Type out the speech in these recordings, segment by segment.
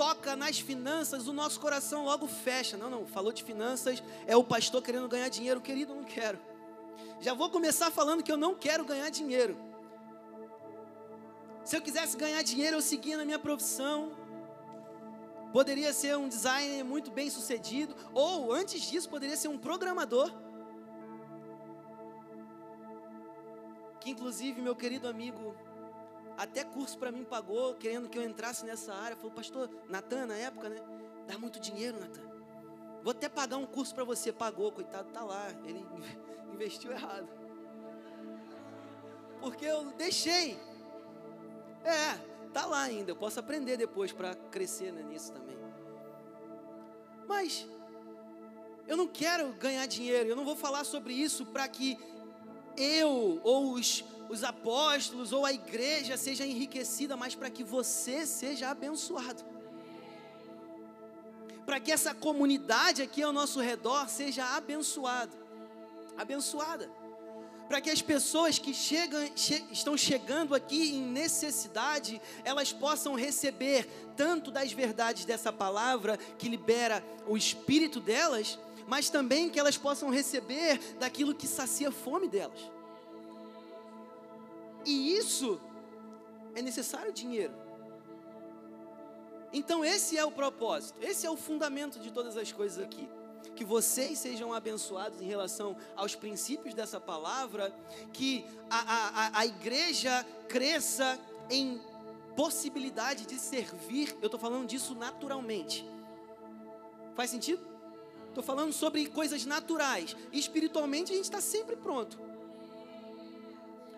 toca nas finanças, o nosso coração logo fecha. Não, não, falou de finanças, é o pastor querendo ganhar dinheiro. Querido, não quero. Já vou começar falando que eu não quero ganhar dinheiro. Se eu quisesse ganhar dinheiro, eu seguia na minha profissão. Poderia ser um designer muito bem sucedido, ou antes disso, poderia ser um programador. Que inclusive meu querido amigo até curso para mim pagou, querendo que eu entrasse nessa área. Falou, pastor, Natan, na época, né? Dá muito dinheiro, Natan. Vou até pagar um curso para você. Pagou, coitado, tá lá. Ele investiu errado. Porque eu deixei. É, tá lá ainda. Eu posso aprender depois para crescer né, nisso também. Mas eu não quero ganhar dinheiro. Eu não vou falar sobre isso para que eu ou os os apóstolos ou a igreja seja enriquecida, mas para que você seja abençoado. Para que essa comunidade aqui ao nosso redor seja abençoada. Abençoada. Para que as pessoas que chegam, che, estão chegando aqui em necessidade, elas possam receber tanto das verdades dessa palavra que libera o espírito delas, mas também que elas possam receber daquilo que sacia a fome delas. E isso é necessário dinheiro. Então, esse é o propósito, esse é o fundamento de todas as coisas aqui. Que vocês sejam abençoados em relação aos princípios dessa palavra, que a, a, a igreja cresça em possibilidade de servir. Eu estou falando disso naturalmente. Faz sentido? Estou falando sobre coisas naturais. Espiritualmente, a gente está sempre pronto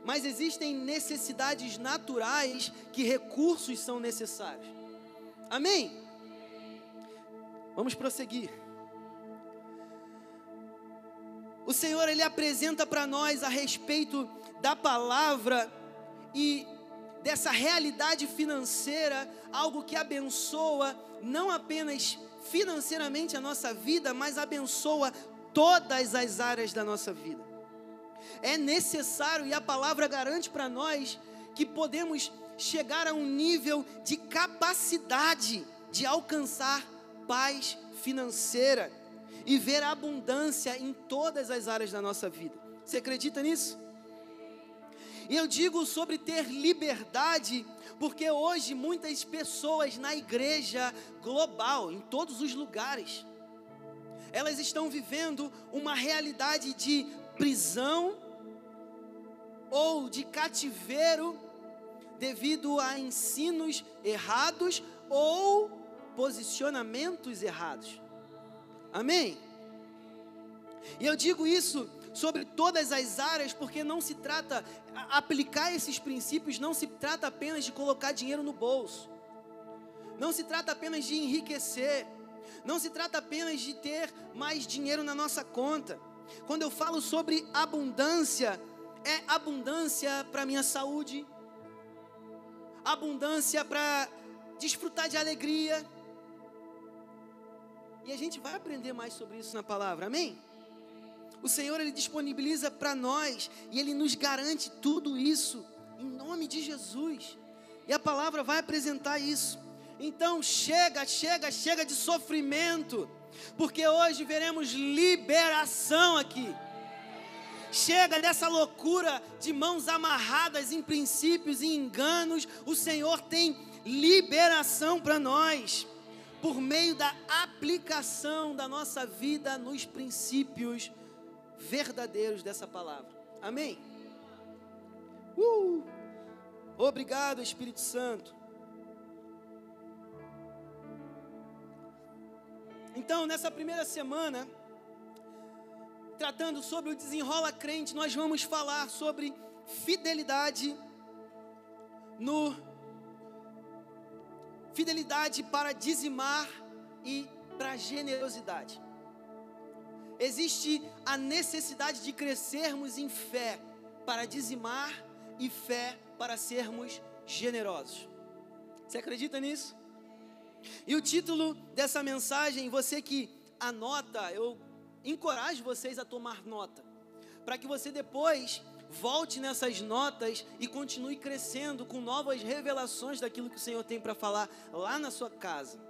mas existem necessidades naturais que recursos são necessários. Amém? Vamos prosseguir. O Senhor ele apresenta para nós a respeito da palavra e dessa realidade financeira, algo que abençoa não apenas financeiramente a nossa vida, mas abençoa todas as áreas da nossa vida é necessário e a palavra garante para nós que podemos chegar a um nível de capacidade de alcançar paz financeira e ver abundância em todas as áreas da nossa vida. Você acredita nisso? E eu digo sobre ter liberdade, porque hoje muitas pessoas na igreja global, em todos os lugares, elas estão vivendo uma realidade de prisão ou de cativeiro devido a ensinos errados ou posicionamentos errados. Amém? E eu digo isso sobre todas as áreas, porque não se trata, aplicar esses princípios não se trata apenas de colocar dinheiro no bolso, não se trata apenas de enriquecer, não se trata apenas de ter mais dinheiro na nossa conta. Quando eu falo sobre abundância, é abundância para minha saúde, abundância para desfrutar de alegria. E a gente vai aprender mais sobre isso na palavra, amém? O Senhor ele disponibiliza para nós e ele nos garante tudo isso em nome de Jesus. E a palavra vai apresentar isso. Então chega, chega, chega de sofrimento, porque hoje veremos liberação aqui. Chega dessa loucura de mãos amarradas em princípios e enganos. O Senhor tem liberação para nós por meio da aplicação da nossa vida nos princípios verdadeiros dessa palavra. Amém? Uh! Obrigado, Espírito Santo. Então, nessa primeira semana, tratando sobre o desenrola crente, nós vamos falar sobre fidelidade no fidelidade para dizimar e para generosidade. Existe a necessidade de crescermos em fé para dizimar e fé para sermos generosos. Você acredita nisso? E o título dessa mensagem, você que anota, eu encorajo vocês a tomar nota, para que você depois volte nessas notas e continue crescendo com novas revelações daquilo que o Senhor tem para falar lá na sua casa.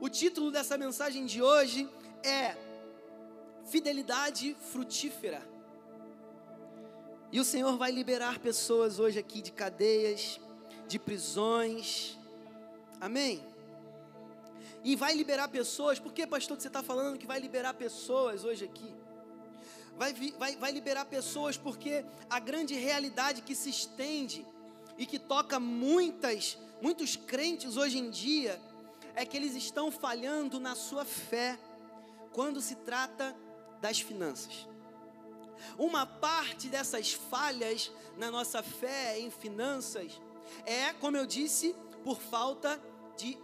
O título dessa mensagem de hoje é Fidelidade Frutífera. E o Senhor vai liberar pessoas hoje aqui de cadeias, de prisões. Amém? E vai liberar pessoas, por que, pastor, que você está falando que vai liberar pessoas hoje aqui? Vai, vai, vai liberar pessoas porque a grande realidade que se estende e que toca muitas, muitos crentes hoje em dia é que eles estão falhando na sua fé quando se trata das finanças. Uma parte dessas falhas na nossa fé em finanças é, como eu disse, por falta de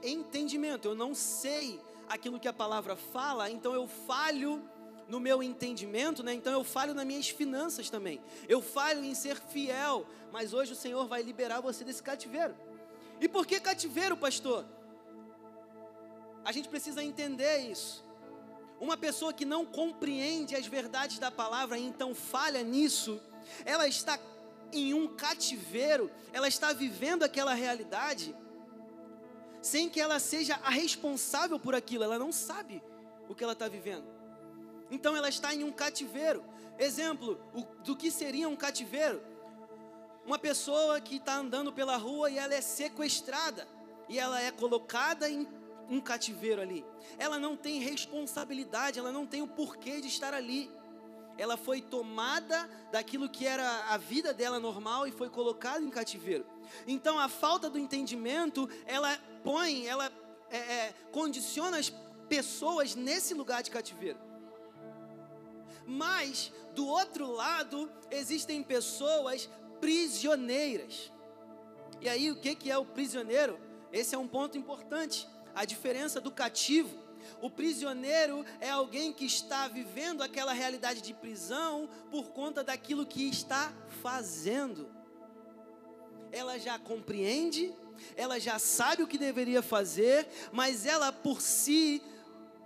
entendimento. Eu não sei aquilo que a palavra fala, então eu falho no meu entendimento, né? Então eu falho nas minhas finanças também. Eu falho em ser fiel, mas hoje o Senhor vai liberar você desse cativeiro. E por que cativeiro, pastor? A gente precisa entender isso. Uma pessoa que não compreende as verdades da palavra então falha nisso, ela está em um cativeiro, ela está vivendo aquela realidade sem que ela seja a responsável por aquilo, ela não sabe o que ela está vivendo. Então ela está em um cativeiro. Exemplo do que seria um cativeiro: uma pessoa que está andando pela rua e ela é sequestrada e ela é colocada em um cativeiro ali. Ela não tem responsabilidade, ela não tem o porquê de estar ali. Ela foi tomada daquilo que era a vida dela normal e foi colocada em cativeiro. Então a falta do entendimento, ela põe, ela é, é, condiciona as pessoas nesse lugar de cativeiro. Mas do outro lado existem pessoas prisioneiras. E aí o que que é o prisioneiro? Esse é um ponto importante a diferença do cativo. O prisioneiro é alguém que está vivendo aquela realidade de prisão por conta daquilo que está fazendo. Ela já compreende, ela já sabe o que deveria fazer, mas ela por si,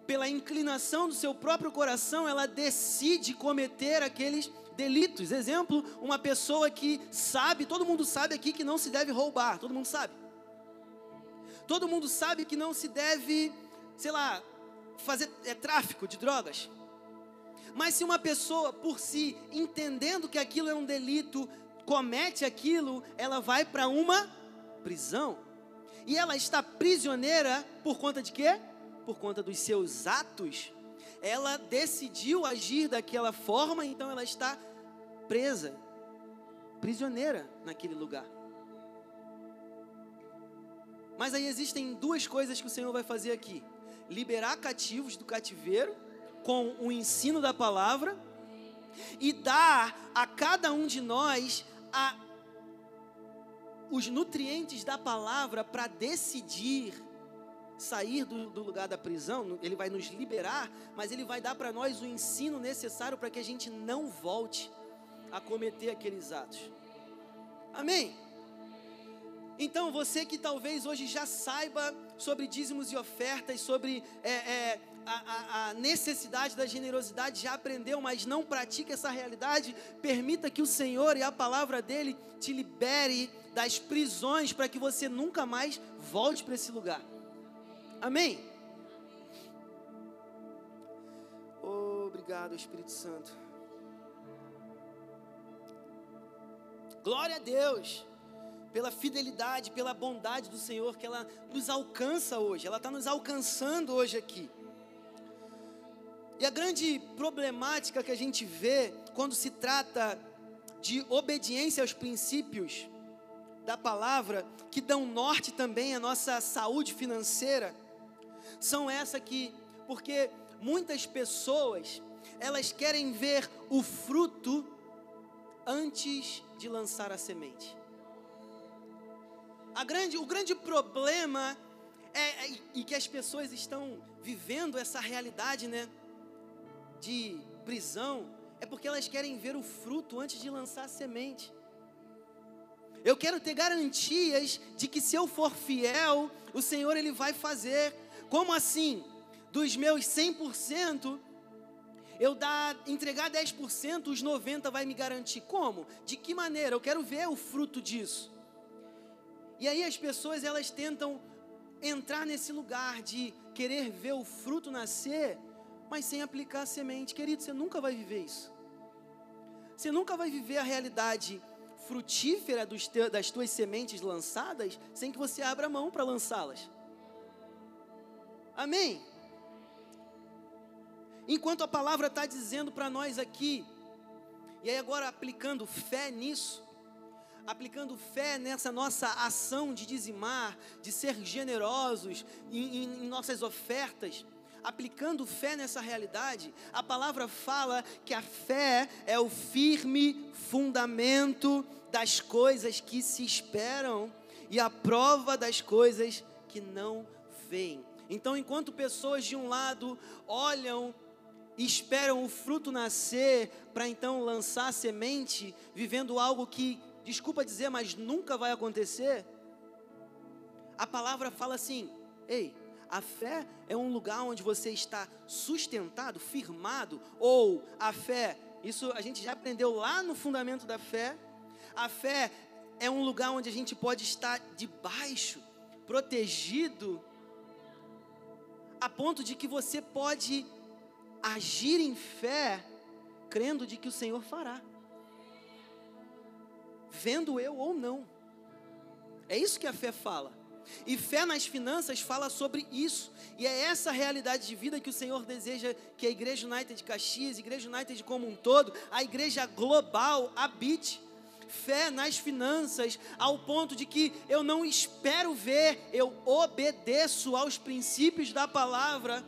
pela inclinação do seu próprio coração, ela decide cometer aqueles delitos. Exemplo, uma pessoa que sabe, todo mundo sabe aqui que não se deve roubar, todo mundo sabe. Todo mundo sabe que não se deve, sei lá, fazer é, tráfico de drogas. Mas se uma pessoa, por si, entendendo que aquilo é um delito, comete aquilo, ela vai para uma prisão. E ela está prisioneira por conta de quê? Por conta dos seus atos. Ela decidiu agir daquela forma, então ela está presa, prisioneira naquele lugar. Mas aí existem duas coisas que o Senhor vai fazer aqui: liberar cativos do cativeiro com o ensino da palavra e dar a cada um de nós a, os nutrientes da palavra para decidir sair do, do, lugar da prisão. Ele vai nos liberar, mas ele vai dar para nós o ensino necessário para que a gente não volte a cometer aqueles atos. Amém? Então, você que talvez hoje já saiba sobre dízimos e ofertas, sobre é, é, a, a, necessidade da generosidade, já aprendeu, mas não pratica essa realidade, permita que o Senhor e a palavra dele te libere das prisões para que você nunca mais volte para esse lugar. Amém? Obrigado, Espírito Santo. Glória a Deus pela fidelidade, pela bondade do Senhor que ela nos alcança hoje, ela está nos alcançando hoje aqui. E a grande problemática que a gente vê quando se trata de obediência aos princípios da palavra, que dão norte também à nossa saúde financeira, são essa que, porque muitas pessoas, elas querem ver o fruto antes de lançar a semente. Grande, o grande problema é, é, e que as pessoas estão vivendo essa realidade, né, de prisão, é porque elas querem ver o fruto antes de lançar a semente. Eu quero ter garantias de que se eu for fiel, o Senhor ele vai fazer. Como assim? Dos meus 100%, Eu dar, entregar 10%, os 90 vai me garantir. Como? De que maneira? Eu quero ver o fruto disso. E aí as pessoas elas tentam entrar nesse lugar de querer ver o fruto nascer, mas sem aplicar a semente. Querido, você nunca vai viver isso. Você nunca vai viver a realidade frutífera te, das tuas sementes lançadas sem que você abra mão para lançá-las. Amém? Enquanto a palavra está dizendo para nós aqui, e aí agora aplicando fé nisso, aplicando fé nessa nossa ação de dizimar, de ser generosos em, em, em nossas ofertas, aplicando fé nessa realidade, a palavra fala que a fé é o firme fundamento das coisas que se esperam e a prova das coisas que não veem. Então, enquanto pessoas de um lado olham e esperam o fruto nascer para então lançar semente, vivendo algo que, desculpa dizer, mas nunca vai acontecer, a palavra fala assim: ei, a fé é um lugar onde você está sustentado, firmado, ou a fé, isso a gente já aprendeu lá no fundamento da fé. A fé é um lugar onde a gente pode estar debaixo, protegido, a ponto de que você pode agir em fé, crendo de que o Senhor fará, vendo eu ou não. É isso que a fé fala. E fé nas finanças fala sobre isso. E é essa realidade de vida que o Senhor deseja que a Igreja United de Caxias, a Igreja United como um todo, a igreja global habite. Fé nas finanças, ao ponto de que eu não espero ver, eu obedeço aos princípios da palavra,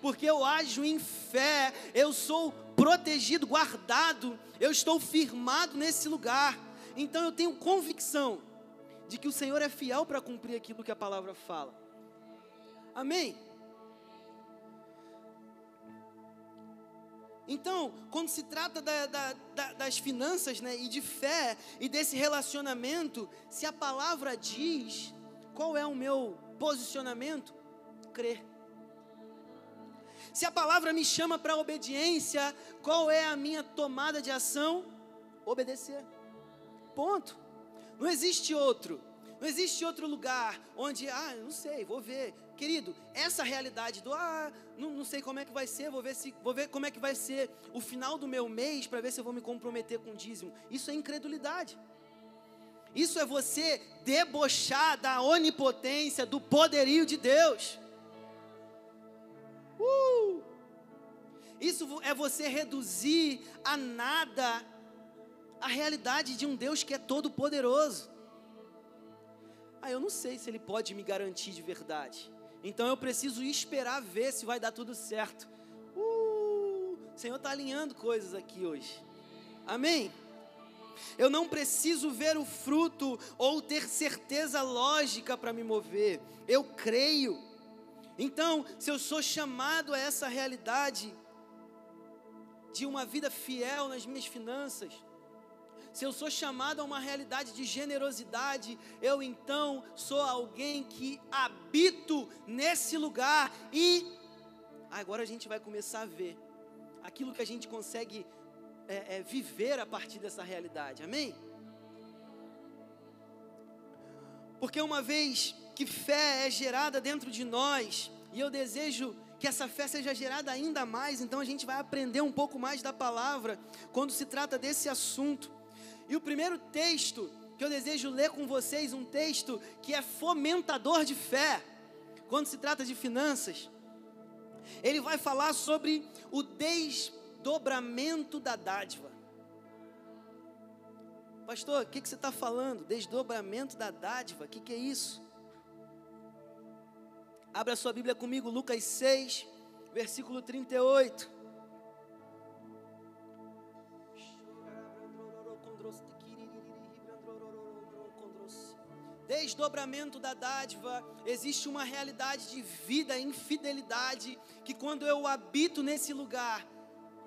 porque eu ajo em fé, eu sou protegido, guardado, eu estou firmado nesse lugar. Então eu tenho convicção de que o Senhor é fiel para cumprir aquilo que a palavra fala. Amém? Então, quando se trata da, da, da, das finanças né, e de fé e desse relacionamento, se a palavra diz qual é o meu posicionamento, crer. Se a palavra me chama para obediência, qual é a minha tomada de ação? Obedecer. Ponto. Não existe outro. Não existe outro lugar onde, ah, não sei, vou ver. Querido, essa realidade do, ah, não, não sei como é que vai ser, vou ver, se, vou ver como é que vai ser o final do meu mês para ver se eu vou me comprometer com o dízimo. Isso é incredulidade. Isso é você debochar da onipotência, do poderio de Deus. Uh! Isso é você reduzir a nada a realidade de um Deus que é todo poderoso. Ah, eu não sei se ele pode me garantir de verdade. Então eu preciso esperar ver se vai dar tudo certo. Uh, o Senhor está alinhando coisas aqui hoje. Amém? Eu não preciso ver o fruto ou ter certeza lógica para me mover. Eu creio. Então, se eu sou chamado a essa realidade de uma vida fiel nas minhas finanças, se eu sou chamado a uma realidade de generosidade, eu então sou alguém que habito nesse lugar e agora a gente vai começar a ver aquilo que a gente consegue é, é, viver a partir dessa realidade, amém? Porque uma vez que fé é gerada dentro de nós, e eu desejo que essa fé seja gerada ainda mais, então a gente vai aprender um pouco mais da palavra quando se trata desse assunto. E o primeiro texto que eu desejo ler com vocês, um texto que é fomentador de fé, quando se trata de finanças, ele vai falar sobre o desdobramento da dádiva. Pastor, o que, que você está falando? Desdobramento da dádiva, o que, que é isso? Abra sua Bíblia comigo, Lucas 6, versículo 38. Desdobramento da dádiva, existe uma realidade de vida em fidelidade, que quando eu habito nesse lugar,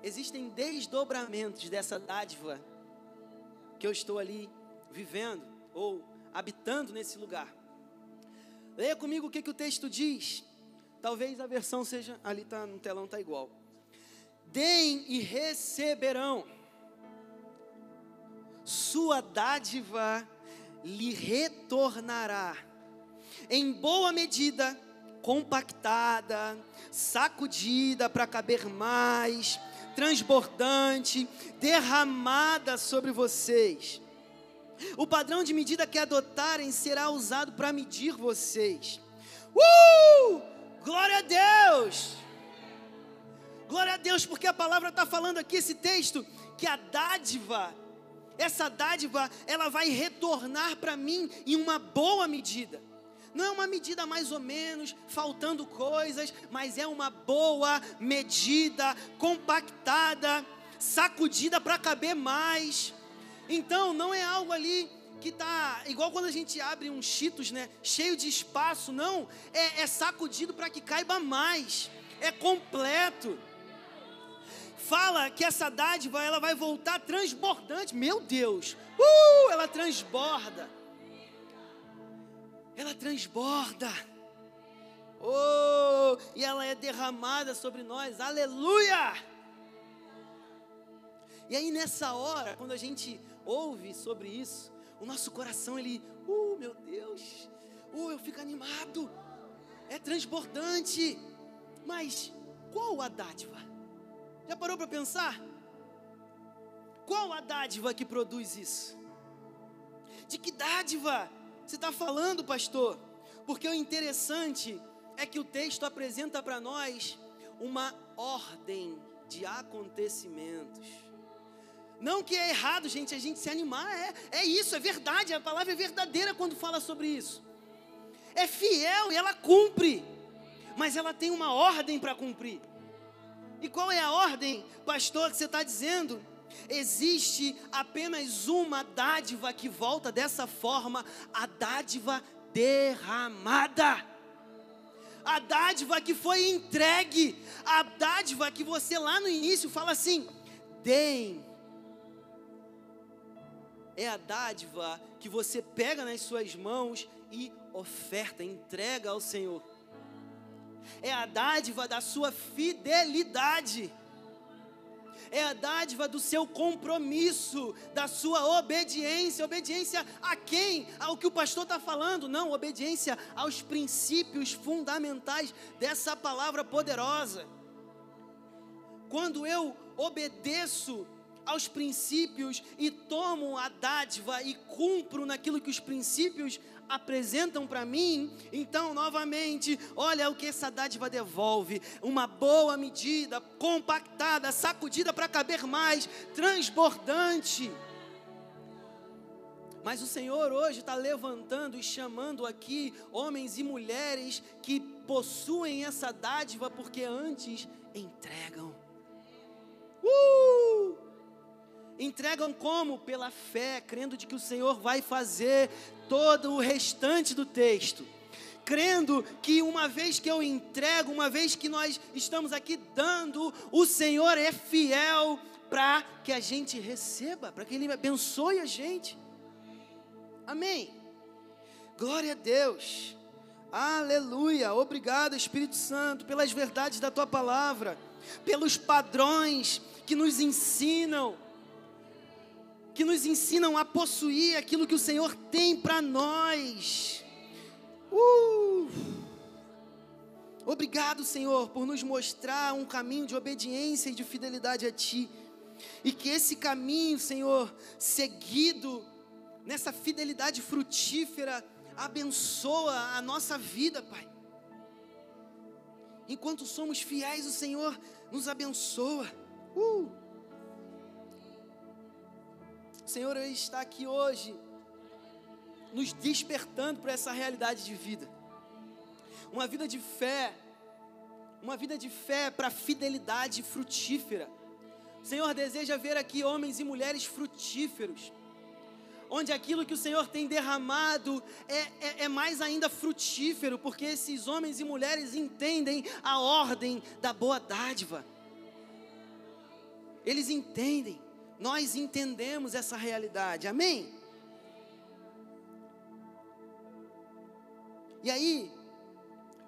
existem desdobramentos dessa dádiva que eu estou ali vivendo ou habitando nesse lugar. Leia comigo o que, que o texto diz. Talvez a versão seja. Ali tá, no telão está igual. deem e receberão. Sua dádiva lhe retornará em boa medida, compactada, sacudida para caber mais, transbordante, derramada sobre vocês. O padrão de medida que adotarem será usado para medir vocês. Uh! Glória a Deus! Glória a Deus, porque a palavra está falando aqui, esse texto, que a dádiva, essa dádiva, ela vai retornar para mim em uma boa medida. Não é uma medida mais ou menos, faltando coisas, mas é uma boa medida, compactada, sacudida para caber mais. Então, não é algo ali que está igual quando a gente abre um Cheetos, né? Cheio de espaço, não. É, é sacudido para que caiba mais. É completo. Fala que essa dádiva ela vai voltar transbordante. Meu Deus, uh, ela transborda ela transborda. Oh, e ela é derramada sobre nós. Aleluia! E aí nessa hora, quando a gente ouve sobre isso, o nosso coração ele, uh, meu Deus, uh, eu fico animado. É transbordante. Mas qual a dádiva? Já parou para pensar? Qual a dádiva que produz isso? De que dádiva você está falando, pastor? Porque o interessante é que o texto apresenta para nós uma ordem de acontecimentos. Não que é errado, gente, a gente se animar, é, é isso, é verdade, a palavra é verdadeira quando fala sobre isso. É fiel e ela cumpre, mas ela tem uma ordem para cumprir. E qual é a ordem, pastor, que você está dizendo? Existe apenas uma dádiva que volta dessa forma, a dádiva derramada. A dádiva que foi entregue, a dádiva que você lá no início fala assim: deem. É a dádiva que você pega nas suas mãos e oferta, entrega ao Senhor. É a dádiva da sua fidelidade é a dádiva do seu compromisso, da sua obediência. Obediência a quem? Ao que o pastor está falando? Não, obediência aos princípios fundamentais dessa palavra poderosa. Quando eu obedeço aos princípios e tomo a dádiva e cumpro naquilo que os princípios apresentam para mim, então novamente, olha o que essa dádiva devolve: uma boa medida, compactada, sacudida para caber mais, transbordante. Mas o Senhor hoje está levantando e chamando aqui homens e mulheres que possuem essa dádiva porque antes entregam. Uh! Entregam como? Pela fé, crendo de que o Senhor vai fazer todo o restante do texto. Crendo que uma vez que eu entrego, uma vez que nós estamos aqui dando, o Senhor é fiel para que a gente receba, para que Ele abençoe a gente. Amém. Glória a Deus. Aleluia. Obrigado, Espírito Santo, pelas verdades da tua palavra, pelos padrões que nos ensinam que nos ensinam a possuir aquilo que o Senhor tem para nós. Uh! Obrigado, Senhor, por nos mostrar um caminho de obediência e de fidelidade a Ti. E que esse caminho, Senhor, seguido nessa fidelidade frutífera, abençoa a nossa vida, Pai. Enquanto somos fiéis, o Senhor nos abençoa. Uh! Senhor está aqui hoje, nos despertando para essa realidade de vida. Uma vida de fé, uma vida de fé para fidelidade frutífera. O Senhor deseja ver aqui homens e mulheres frutíferos, onde aquilo que o Senhor tem derramado é, é, é, mais ainda frutífero, porque esses homens e mulheres entendem a ordem da boa dádiva. Eles entendem nós entendemos essa realidade, amém? E aí,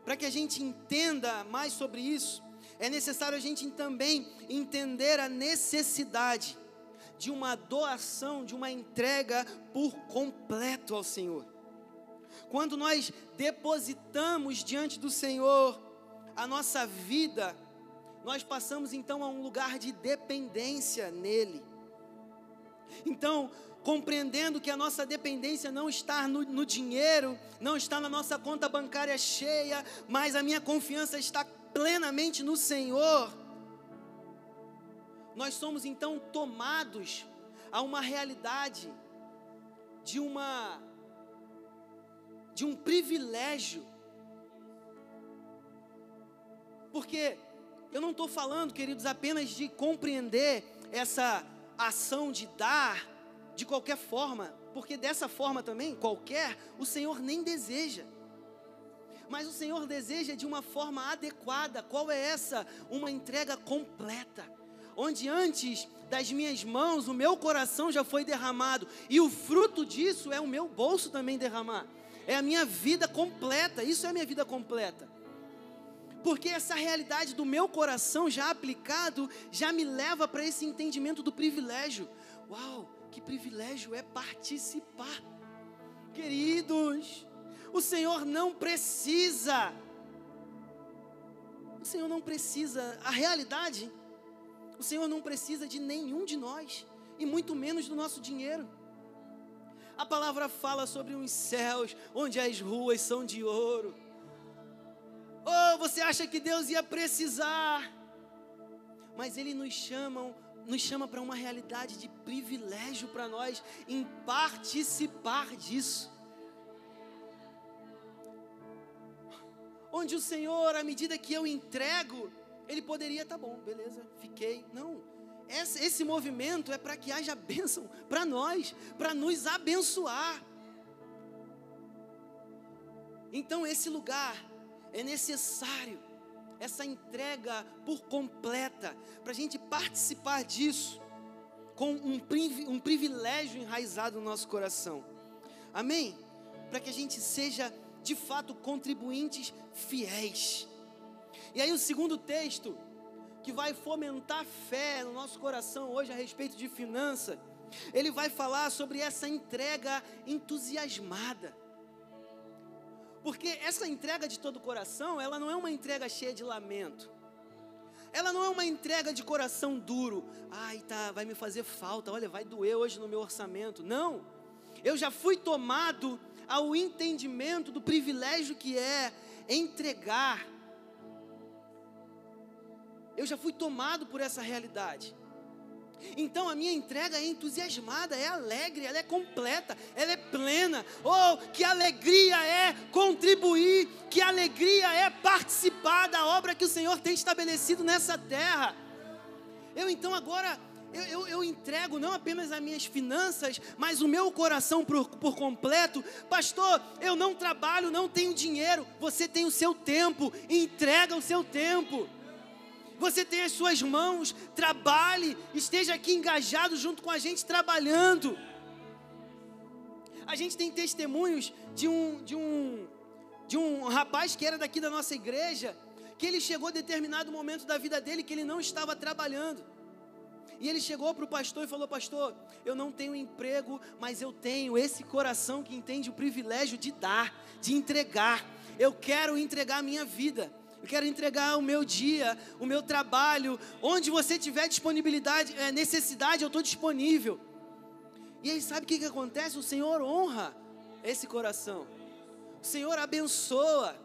para que a gente entenda mais sobre isso, é necessário a gente também entender a necessidade de uma doação, de uma entrega por completo ao Senhor. Quando nós depositamos diante do Senhor a nossa vida, nós passamos então a um lugar de dependência nele. Então, compreendendo que a nossa dependência não está no, no, dinheiro, não está na nossa conta bancária cheia, mas a minha confiança está plenamente no Senhor. Nós somos então tomados a uma realidade de uma de um privilégio. Porque eu não estou falando, queridos, apenas de compreender essa ação de dar de qualquer forma, porque dessa forma também, qualquer, o Senhor nem deseja. Mas o Senhor deseja de uma forma adequada. Qual é essa? Uma entrega completa. Onde antes das minhas mãos o meu coração já foi derramado, e o fruto disso é o meu bolso também derramar. É a minha vida completa. Isso é a minha vida completa. Porque essa realidade do meu coração já aplicado já me leva para esse entendimento do privilégio. Uau, que privilégio é participar. Queridos, o Senhor não precisa. O Senhor não precisa. A realidade, o Senhor não precisa de nenhum de nós, e muito menos do nosso dinheiro. A palavra fala sobre uns céus onde as ruas são de ouro. Oh, você acha que Deus ia precisar? Mas Ele nos chama, nos chama para uma realidade de privilégio para nós em participar disso. Onde o Senhor, à medida que eu entrego, Ele poderia, tá bom, beleza, fiquei. Não, esse, esse movimento é para que haja bênção para nós, para nos abençoar. Então, esse lugar é necessário, essa entrega por completa, para a gente participar disso, com um, um privilégio enraizado no nosso coração. Amém? Para que a gente seja, de fato, contribuintes fiéis. E aí, o segundo texto que vai fomentar fé no nosso coração hoje a respeito de finança, ele vai falar sobre essa entrega entusiasmada. Porque essa entrega de todo o coração, ela não é uma entrega cheia de lamento. Ela não é uma entrega de coração duro. Ai, tá, vai me fazer falta. Olha, vai doer hoje no meu orçamento. Não. Eu já fui tomado ao entendimento do privilégio que é entregar eu já fui tomado por essa realidade. Então a minha entrega é entusiasmada, é alegre, ela é completa, ela é plena. Oh, que alegria é contribuir, que alegria é participar da obra que o Senhor tem estabelecido nessa terra. Eu então agora eu, eu, eu, entrego não apenas as minhas finanças, mas o meu coração por, por completo. Pastor, eu não trabalho, não tenho dinheiro. Você tem o seu tempo, entrega o seu tempo. Você tem as suas mãos, trabalhe, esteja aqui engajado junto com a gente trabalhando. A gente tem testemunhos de um, de um, de um rapaz que era daqui da nossa igreja, que ele chegou a determinado momento da vida dele que ele não estava trabalhando. E ele chegou para o pastor e falou: Pastor, eu não tenho emprego, mas eu tenho esse coração que entende o privilégio de dar, de entregar. Eu quero entregar a minha vida. Eu quero entregar o meu dia, o meu trabalho, onde você tiver disponibilidade, é, necessidade, eu estou disponível. E aí, sabe o que, que acontece? O Senhor honra esse coração, o Senhor abençoa.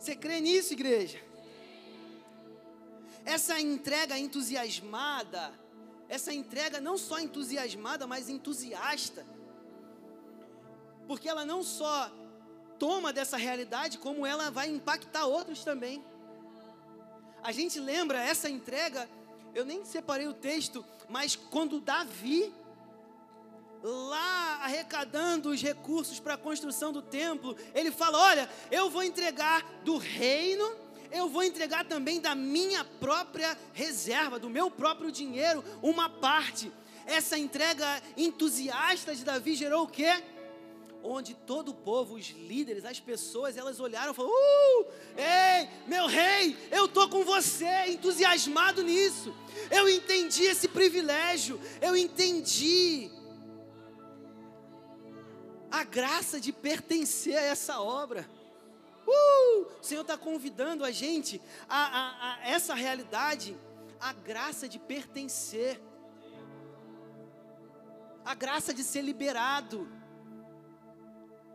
Você crê nisso, igreja? Essa entrega entusiasmada, essa entrega não só entusiasmada, mas entusiasta, porque ela não só toma dessa realidade, como ela vai impactar outros também. A gente lembra essa entrega, eu nem separei o texto, mas quando Davi, lá arrecadando os recursos para a construção do templo, ele fala: Olha, eu vou entregar do reino, eu vou entregar também da minha própria reserva, do meu próprio dinheiro, uma parte. Essa entrega entusiasta de Davi gerou o quê? Onde todo o povo, os líderes, as pessoas, elas olharam e falaram: Uh, ei, meu rei, eu estou com você, entusiasmado nisso. Eu entendi esse privilégio, eu entendi a graça de pertencer a essa obra. Uh, o Senhor está convidando a gente a, a, a essa realidade, a graça de pertencer, a graça de ser liberado.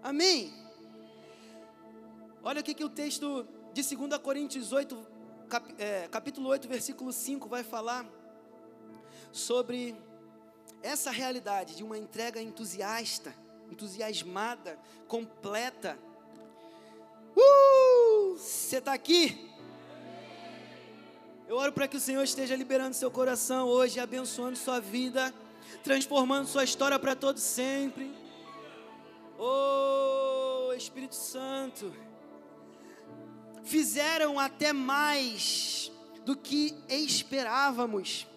Amém? Olha o que, que o texto de 2 Coríntios 8, cap, é, capítulo 8, versículo 5 vai falar sobre essa realidade de uma entrega entusiasta, entusiasmada, completa. Uh! Você está aqui? Eu oro para que o Senhor esteja liberando seu coração hoje, abençoando sua vida, transformando sua história para todo sempre. Oh, Espírito Santo fizeram até mais do que esperávamos,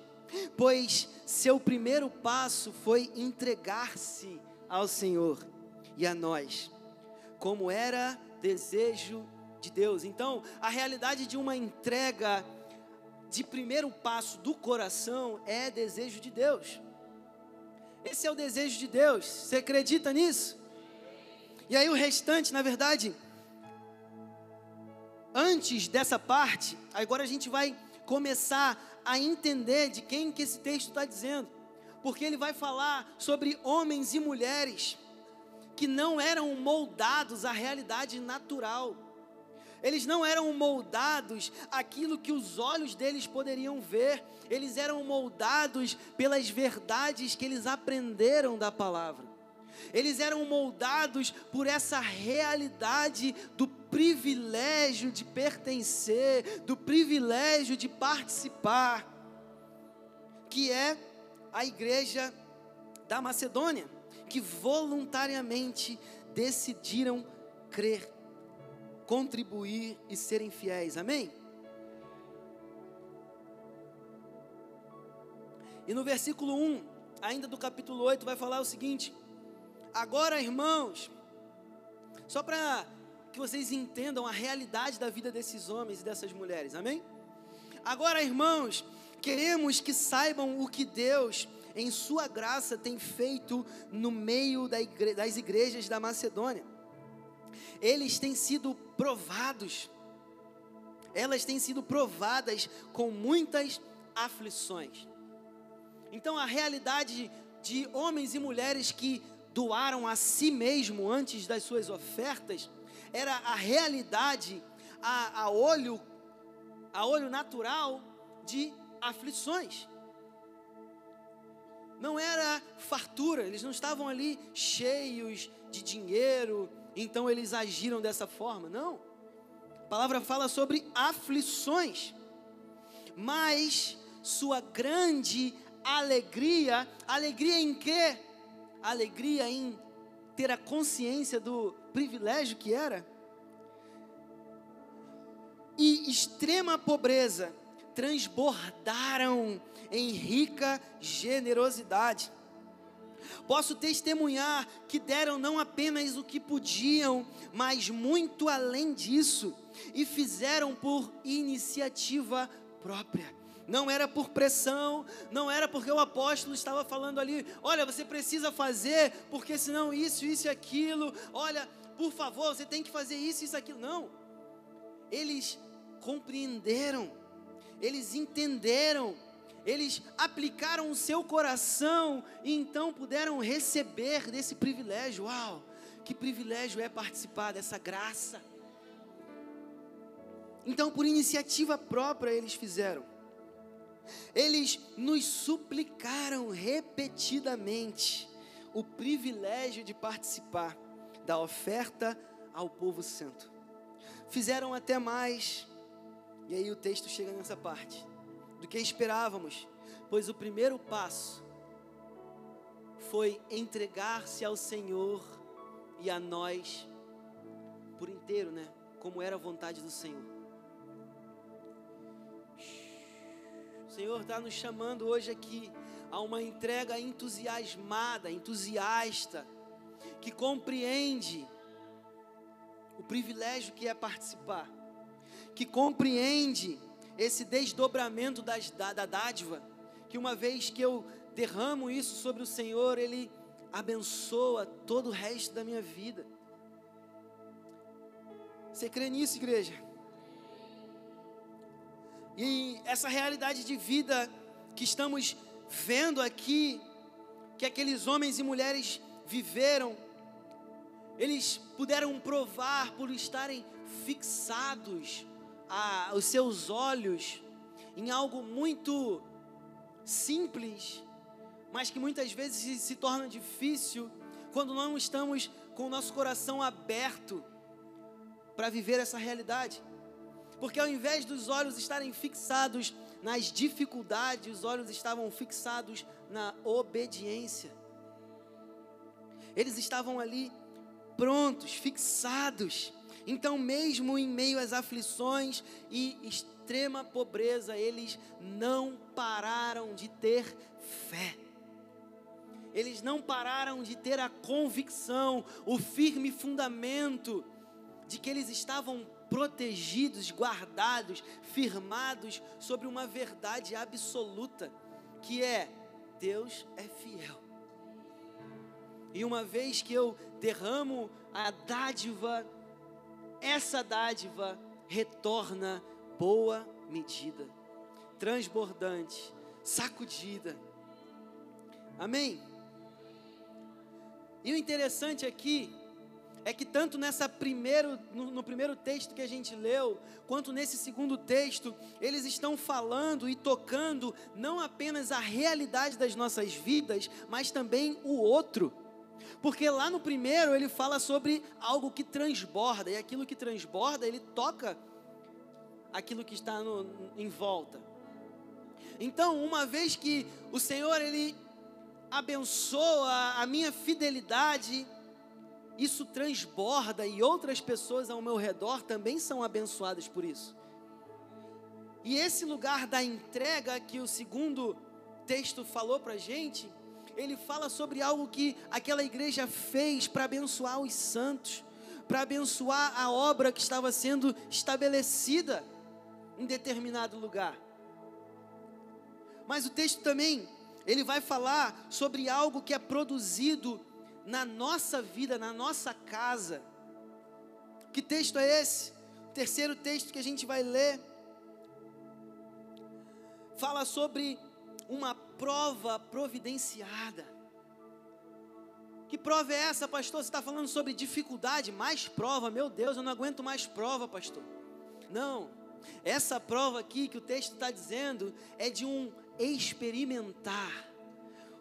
pois seu primeiro passo foi entregar-se ao Senhor e a nós, como era desejo de Deus. Então, a realidade de uma entrega de primeiro passo do coração é desejo de Deus. Esse é o desejo de Deus. Você acredita nisso? E aí o restante, na verdade, antes dessa parte, agora a gente vai começar a entender de quem que esse texto está dizendo, porque ele vai falar sobre homens e mulheres que não eram moldados à realidade natural. Eles não eram moldados aquilo que os olhos deles poderiam ver. Eles eram moldados pelas verdades que eles aprenderam da palavra. Eles eram moldados por essa realidade do privilégio de pertencer, do privilégio de participar, que é a igreja da Macedônia, que voluntariamente decidiram crer, contribuir e serem fiéis. Amém? E no versículo 1, ainda do capítulo 8, vai falar o seguinte: Agora, irmãos, só para que vocês entendam a realidade da vida desses homens e dessas mulheres, amém? Agora, irmãos, queremos que saibam o que Deus, em Sua graça, tem feito no meio das igrejas da Macedônia. Eles têm sido provados, elas têm sido provadas com muitas aflições. Então, a realidade de homens e mulheres que doaram a si mesmo antes das suas ofertas, era a realidade a, a olho a olho natural de aflições. Não era fartura, eles não estavam ali cheios de dinheiro, então eles agiram dessa forma. Não. A palavra fala sobre aflições. Mas sua grande alegria, alegria em quê? Alegria em ter a consciência do privilégio que era, e extrema pobreza transbordaram em rica generosidade. Posso testemunhar que deram não apenas o que podiam, mas muito além disso, e fizeram por iniciativa própria não era por pressão, não era porque o apóstolo estava falando ali, olha, você precisa fazer, porque senão isso, isso e aquilo, olha, por favor, você tem que fazer isso, isso, aquilo. Não. Eles compreenderam, eles entenderam, eles aplicaram o seu coração e então puderam receber desse privilégio. Uau, que privilégio é participar dessa graça. Então, por iniciativa própria, eles fizeram. Eles nos suplicaram repetidamente o privilégio de participar da oferta ao povo santo. Fizeram até mais, e aí o texto chega nessa parte, do que esperávamos, pois o primeiro passo foi entregar-se ao Senhor e a nós por inteiro, né? Como era a vontade do Senhor. O Senhor está nos chamando hoje aqui a uma entrega entusiasmada, entusiasta, que compreende o privilégio que é participar, que compreende esse desdobramento das, da, da dádiva, que uma vez que eu derramo isso sobre o Senhor, Ele abençoa todo o resto da minha vida. Você crê nisso, igreja? E essa realidade de vida que estamos vendo aqui, que aqueles homens e mulheres viveram, eles puderam provar por estarem fixados a, os seus olhos em algo muito simples, mas que muitas vezes se, se torna difícil quando não estamos com o nosso coração aberto para viver essa realidade. Porque ao invés dos olhos estarem fixados nas dificuldades, os olhos estavam fixados na obediência. Eles estavam ali prontos, fixados. Então, mesmo em meio às aflições e extrema pobreza, eles não pararam de ter fé. Eles não pararam de ter a convicção, o firme fundamento de que eles estavam protegidos, guardados, firmados sobre uma verdade absoluta, que é Deus é fiel. E uma vez que eu derramo a dádiva, essa dádiva retorna boa medida, transbordante, sacudida. Amém? E o interessante aqui é que tanto nessa primeiro, no, no, primeiro texto que a gente leu, quanto nesse segundo texto, eles estão falando e tocando não apenas a realidade das nossas vidas, mas também o outro. Porque lá no primeiro ele fala sobre algo que transborda, e aquilo que transborda, ele toca aquilo que está no, em volta. Então, uma vez que o Senhor ele abençoa a minha fidelidade, isso transborda e outras pessoas ao meu redor também são abençoadas por isso. E esse lugar da entrega que o segundo texto falou para gente, ele fala sobre algo que aquela igreja fez para abençoar os santos, para abençoar a obra que estava sendo estabelecida em determinado lugar. Mas o texto também, ele vai falar sobre algo que é produzido na nossa vida, na nossa casa. Que texto é esse? O terceiro texto que a gente vai ler fala sobre uma prova providenciada. Que prova é essa, pastor? Você está falando sobre dificuldade, mais prova, meu Deus, eu não aguento mais prova, pastor. Não, essa prova aqui que o texto está dizendo é de um experimentar.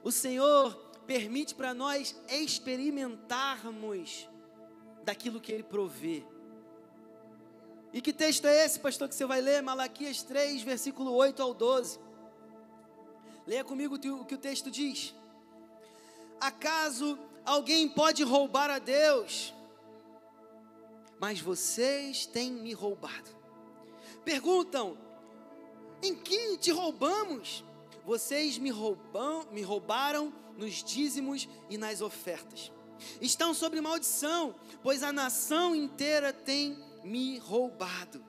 O Senhor permite para nós experimentarmos daquilo que Ele provê. E que texto é esse, pastor, que você vai ler? Malaquias 3, versículo 8 ao 12. Leia comigo o que o texto diz. Acaso alguém pode roubar a Deus? Mas vocês têm me roubado. Perguntam: em que te roubamos? Vocês me, roubam, me roubaram nos dízimos e nas ofertas. Estão sobre maldição, pois a nação inteira tem me roubado.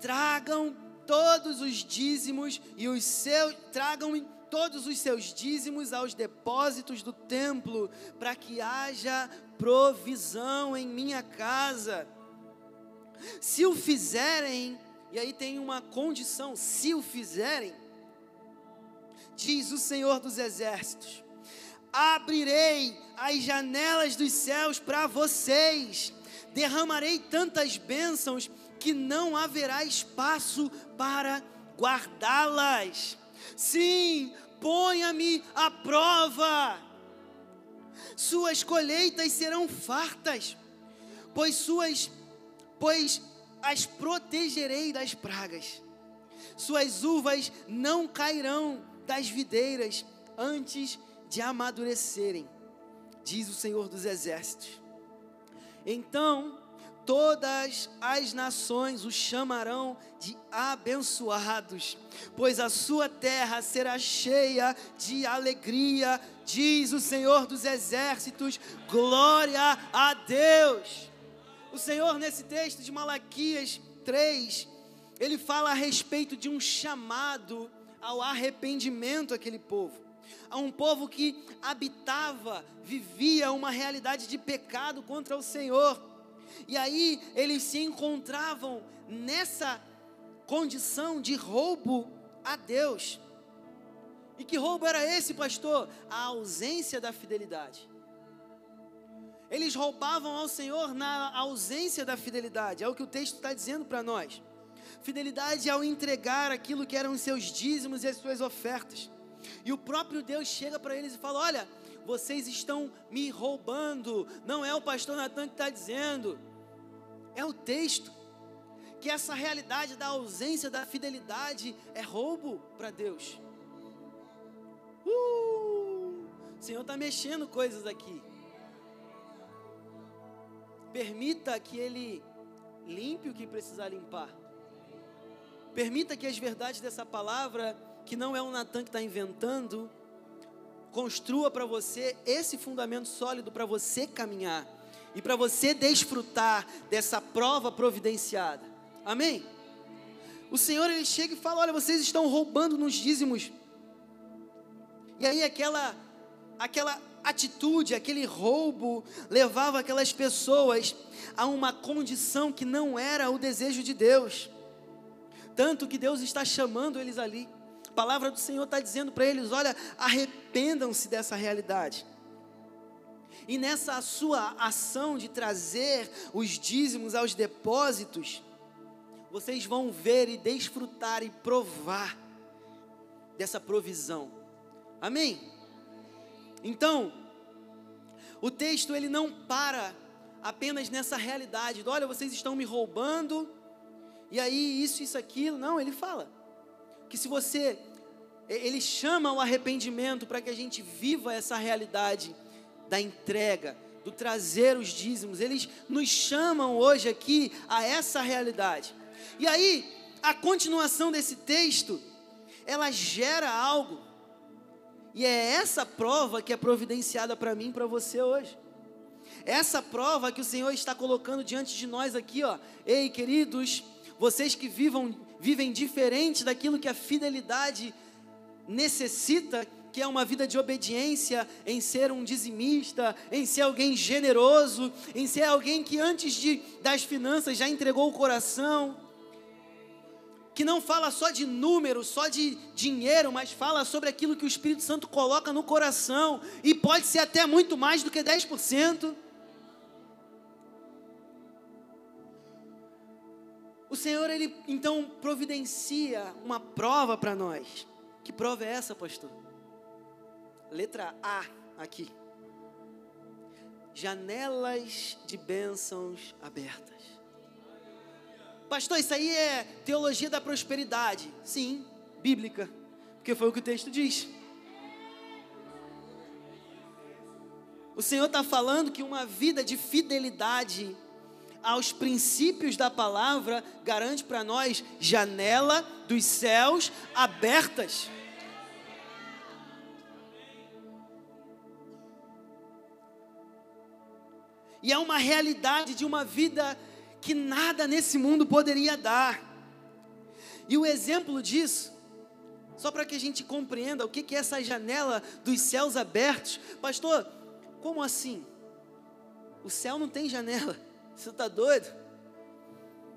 Tragam todos os dízimos e os seus tragam todos os seus dízimos aos depósitos do templo, para que haja provisão em minha casa. Se o fizerem, e aí tem uma condição: se o fizerem, diz o Senhor dos Exércitos, abrirei as janelas dos céus para vocês, derramarei tantas bênçãos que não haverá espaço para guardá-las. Sim, ponha-me à prova. Suas colheitas serão fartas, pois suas pois as protegerei das pragas. Suas uvas não cairão das videiras antes de amadurecerem, diz o Senhor dos Exércitos. Então, todas as nações o chamarão de abençoados, pois a sua terra será cheia de alegria, diz o Senhor dos Exércitos. Glória a Deus. O Senhor, nesse texto de Malaquias 3, ele fala a respeito de um chamado ao arrependimento aquele povo. A um povo que habitava, vivia uma realidade de pecado contra o Senhor. E aí eles se encontravam nessa condição de roubo a Deus. E que roubo era esse, pastor? A ausência da fidelidade. Eles roubavam ao Senhor na ausência da fidelidade, é o que o texto está dizendo para nós. Fidelidade ao entregar aquilo que eram os seus dízimos e as suas ofertas. E o próprio Deus chega para eles e fala: Olha, vocês estão me roubando. Não é o pastor Natan que está dizendo, é o texto. Que essa realidade da ausência da fidelidade é roubo para Deus. Uh, o Senhor está mexendo coisas aqui. Permita que Ele limpe o que precisar limpar. Permita que as verdades dessa palavra, que não é o Natan que está inventando, construa para você esse fundamento sólido para você caminhar e para você desfrutar dessa prova providenciada. Amém? O Senhor ele chega e fala: Olha, vocês estão roubando nos dízimos. E aí aquela aquela atitude, aquele roubo levava aquelas pessoas a uma condição que não era o desejo de Deus. Tanto que Deus está chamando eles ali. A palavra do Senhor está dizendo para eles: olha, arrependam-se dessa realidade. E nessa sua ação de trazer os dízimos aos depósitos, vocês vão ver e desfrutar e provar dessa provisão. Amém? Então, o texto ele não para apenas nessa realidade, olha, vocês estão me roubando, e aí isso, isso, aquilo. Não, ele fala que se você, ele chama o arrependimento para que a gente viva essa realidade da entrega, do trazer os dízimos. Eles nos chamam hoje aqui a essa realidade. E aí, a continuação desse texto, ela gera algo e é essa prova que é providenciada para mim e para você hoje. Essa prova que o Senhor está colocando diante de nós aqui, ó. Ei, queridos, vocês que vivam, vivem diferente daquilo que a fidelidade necessita, que é uma vida de obediência, em ser um dizimista, em ser alguém generoso, em ser alguém que antes de, das finanças já entregou o coração que não fala só de número, só de dinheiro, mas fala sobre aquilo que o Espírito Santo coloca no coração, e pode ser até muito mais do que 10%. O Senhor, Ele então providencia uma prova para nós. Que prova é essa, pastor? Letra A aqui. Janelas de bênçãos abertas. Pastor, isso aí é teologia da prosperidade. Sim, bíblica, porque foi o que o texto diz. O Senhor está falando que uma vida de fidelidade aos princípios da palavra garante para nós janela dos céus abertas. E é uma realidade de uma vida que nada nesse mundo poderia dar. E o exemplo disso, só para que a gente compreenda o que é essa janela dos céus abertos, pastor, como assim? O céu não tem janela, você está doido?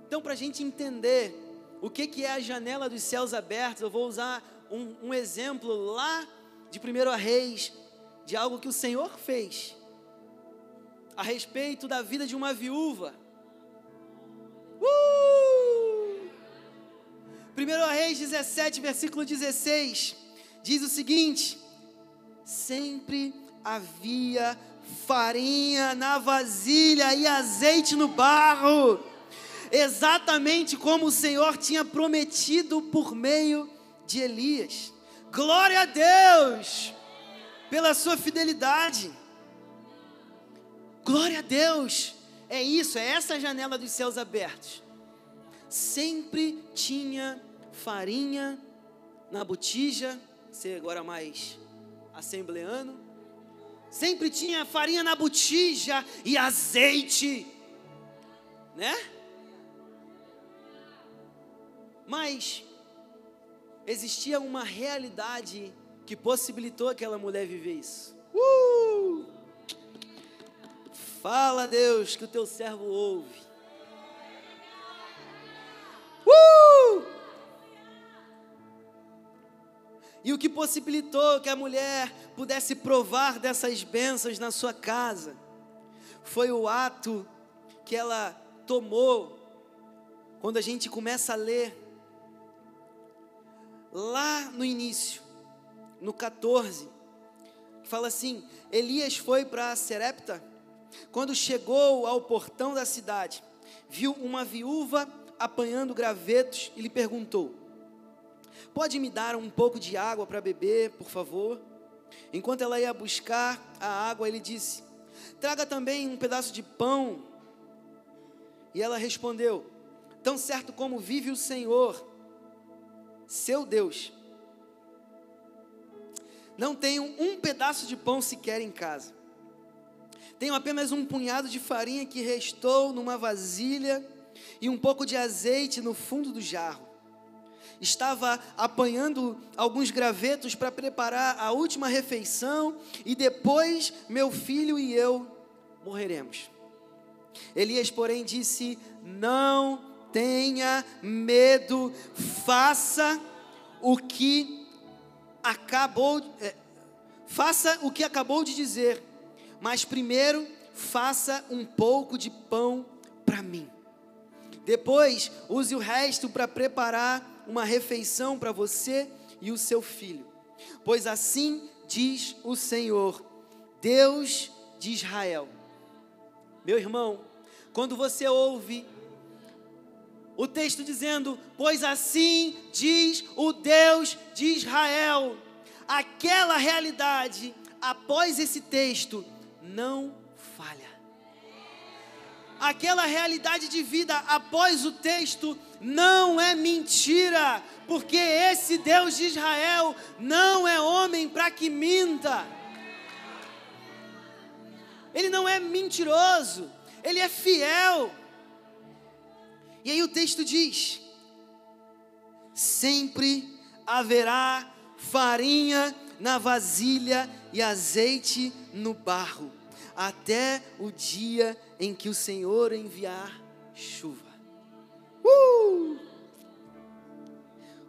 Então, para a gente entender o que é a janela dos céus abertos, eu vou usar um, um exemplo lá de 1 Reis, de algo que o Senhor fez a respeito da vida de uma viúva. Uh! 1 Reis 17, versículo 16, diz o seguinte: Sempre havia farinha na vasilha e azeite no barro, exatamente como o Senhor tinha prometido por meio de Elias. Glória a Deus pela sua fidelidade. Glória a Deus é isso, é essa janela dos céus abertos. Sempre tinha farinha na botija, ser agora mais assembleano. Sempre tinha farinha na botija e azeite, né? Mas existia uma realidade que possibilitou aquela mulher viver isso. Uh! Fala, Deus, que o teu servo ouve. E o que possibilitou que a mulher pudesse provar dessas bênçãos na sua casa foi o ato que ela tomou quando a gente começa a ler lá no início, no 14, fala assim: Elias foi para Serepta, quando chegou ao portão da cidade, viu uma viúva apanhando gravetos e lhe perguntou: Pode me dar um pouco de água para beber, por favor? Enquanto ela ia buscar a água, ele disse: Traga também um pedaço de pão. E ela respondeu: Tão certo como vive o Senhor, seu Deus, não tenho um pedaço de pão sequer em casa. Tenho apenas um punhado de farinha que restou numa vasilha e um pouco de azeite no fundo do jarro estava apanhando alguns gravetos para preparar a última refeição e depois meu filho e eu morreremos. Elias, porém, disse: Não tenha medo, faça o que acabou, é, faça o que acabou de dizer, mas primeiro faça um pouco de pão para mim. Depois, use o resto para preparar uma refeição para você e o seu filho. Pois assim diz o Senhor, Deus de Israel. Meu irmão, quando você ouve o texto dizendo, pois assim diz o Deus de Israel, aquela realidade, após esse texto, não falha aquela realidade de vida após o texto não é mentira, porque esse Deus de Israel não é homem para que minta. Ele não é mentiroso, ele é fiel. E aí o texto diz: sempre haverá farinha na vasilha e azeite no barro até o dia em que o Senhor enviar chuva. Uh!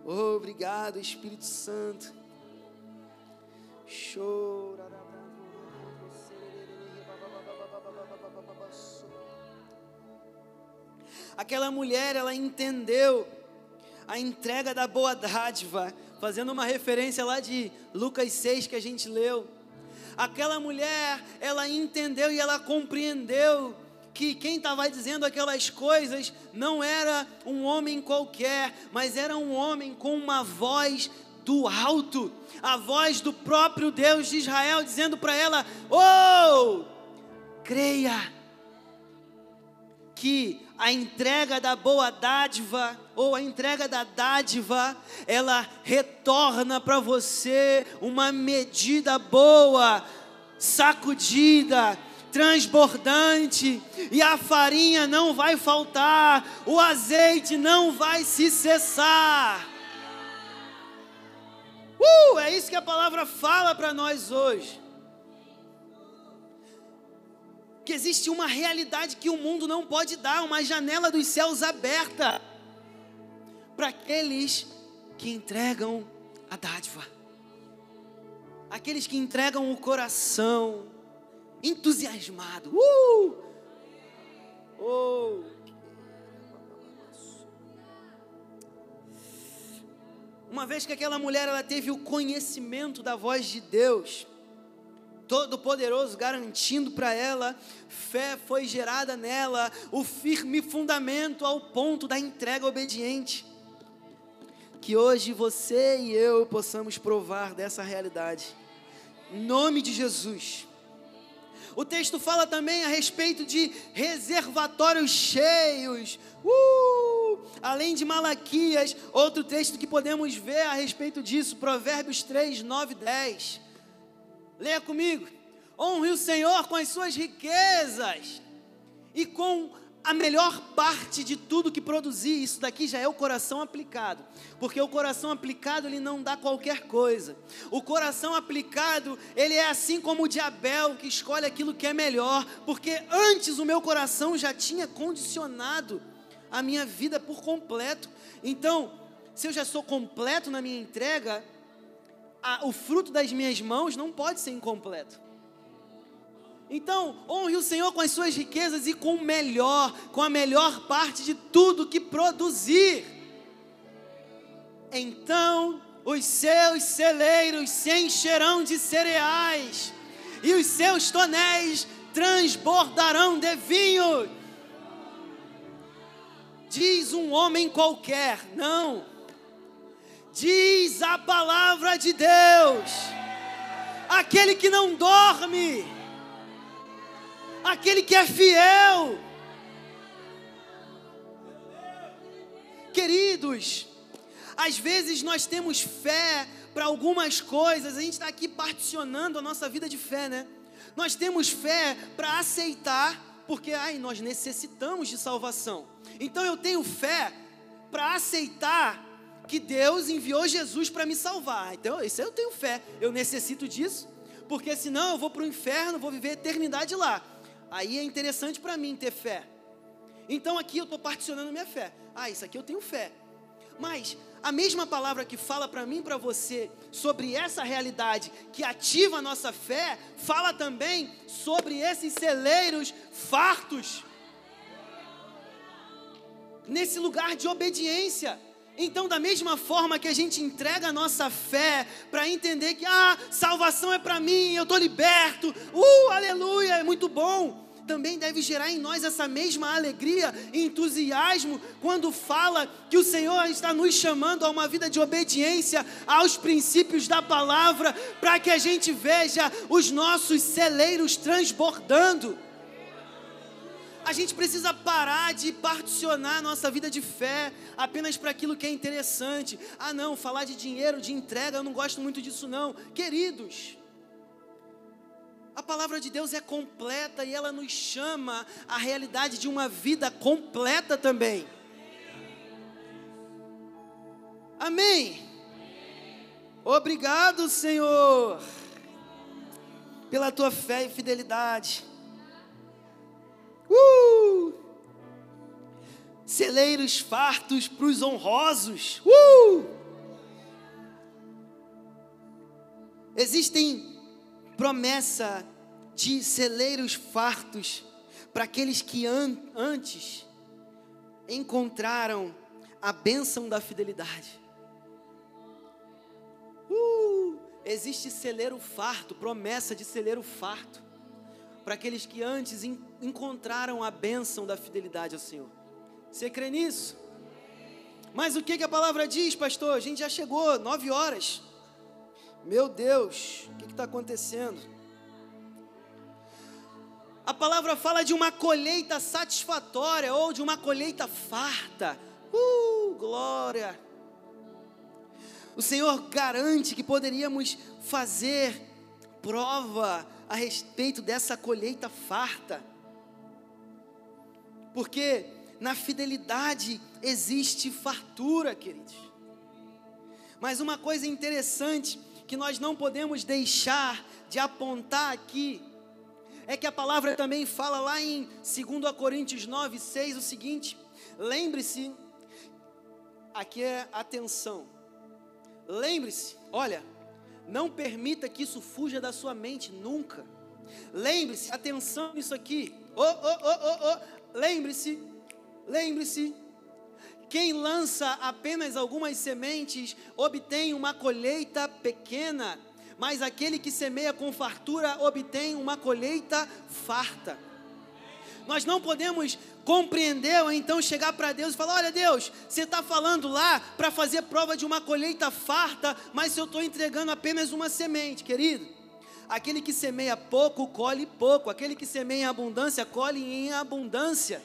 Obrigado, Espírito Santo. Aquela mulher, ela entendeu a entrega da boa dádiva, fazendo uma referência lá de Lucas 6 que a gente leu Aquela mulher, ela entendeu e ela compreendeu que quem estava dizendo aquelas coisas não era um homem qualquer, mas era um homem com uma voz do alto, a voz do próprio Deus de Israel, dizendo para ela: Oh, creia que a entrega da boa dádiva ou a entrega da dádiva, ela retorna para você uma medida boa, sacudida, transbordante, e a farinha não vai faltar, o azeite não vai se cessar. Uh, é isso que a palavra fala para nós hoje que existe uma realidade que o mundo não pode dar, uma janela dos céus aberta para aqueles que entregam a dádiva, aqueles que entregam o coração entusiasmado. Uh! Oh! Uma vez que aquela mulher ela teve o conhecimento da voz de Deus, Todo-Poderoso garantindo para ela, fé foi gerada nela, o firme fundamento ao ponto da entrega obediente. Que hoje você e eu possamos provar dessa realidade. Em nome de Jesus. O texto fala também a respeito de reservatórios cheios. Uh! Além de Malaquias, outro texto que podemos ver a respeito disso, Provérbios 3, 9 e 10 Leia comigo. Honre o Senhor com as suas riquezas e com a melhor parte de tudo que produzir, isso daqui já é o coração aplicado. Porque o coração aplicado, ele não dá qualquer coisa. O coração aplicado, ele é assim como o de que escolhe aquilo que é melhor. Porque antes o meu coração já tinha condicionado a minha vida por completo. Então, se eu já sou completo na minha entrega, a, o fruto das minhas mãos não pode ser incompleto. Então, honre o Senhor com as suas riquezas e com o melhor, com a melhor parte de tudo que produzir. Então, os seus celeiros se encherão de cereais, e os seus tonéis transbordarão de vinho. Diz um homem qualquer, não. Diz a palavra de Deus. Aquele que não dorme aquele que é fiel. Queridos, às vezes nós temos fé para algumas coisas, a gente está aqui particionando a nossa vida de fé, né? Nós temos fé para aceitar, porque ai, nós necessitamos de salvação. Então eu tenho fé para aceitar que Deus enviou Jesus para me salvar. Então, isso eu tenho fé. Eu necessito disso, porque senão eu vou para o inferno, vou viver a eternidade lá. Aí é interessante para mim ter fé. Então aqui eu estou particionando minha fé. Ah, isso aqui eu tenho fé. Mas a mesma palavra que fala para mim e para você sobre essa realidade que ativa a nossa fé, fala também sobre esses celeiros fartos. Nesse lugar de obediência. Então, da mesma forma que a gente entrega a nossa fé para entender que, ah, salvação é para mim, eu estou liberto, uh, aleluia, é muito bom também deve gerar em nós essa mesma alegria e entusiasmo quando fala que o Senhor está nos chamando a uma vida de obediência aos princípios da palavra, para que a gente veja os nossos celeiros transbordando. A gente precisa parar de particionar nossa vida de fé apenas para aquilo que é interessante. Ah, não, falar de dinheiro, de entrega, eu não gosto muito disso, não. Queridos, a palavra de Deus é completa e ela nos chama à realidade de uma vida completa também. Amém. Obrigado, Senhor, pela tua fé e fidelidade. Uh! Celeiros fartos para os honrosos. Uh! Existem promessa de celeiros fartos para aqueles que an antes encontraram a bênção da fidelidade. Uh, existe celeiro farto, promessa de celeiro farto, para aqueles que antes encontraram a bênção da fidelidade ao Senhor. Você crê nisso? Mas o que, que a palavra diz, pastor? A gente já chegou, nove horas. Meu Deus, o que está acontecendo? A palavra fala de uma colheita satisfatória ou de uma colheita farta. Uh, glória! O Senhor garante que poderíamos fazer prova a respeito dessa colheita farta. Porque na fidelidade existe fartura, queridos. Mas uma coisa interessante que nós não podemos deixar de apontar aqui é que a palavra também fala lá em 2 Coríntios 9, 6 o seguinte: lembre-se, aqui é atenção, lembre-se, olha, não permita que isso fuja da sua mente nunca. Lembre-se, atenção nisso aqui. Oh, oh, oh, oh, oh. Lembre-se, lembre-se quem lança apenas algumas sementes obtém uma colheita pequena, mas aquele que semeia com fartura obtém uma colheita farta. Nós não podemos compreender ou então chegar para Deus e falar: Olha, Deus, você está falando lá para fazer prova de uma colheita farta, mas eu estou entregando apenas uma semente, querido. Aquele que semeia pouco, colhe pouco. Aquele que semeia em abundância, colhe em abundância.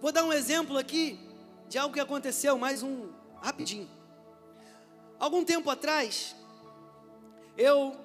Vou dar um exemplo aqui de algo que aconteceu, mais um rapidinho. Algum tempo atrás, eu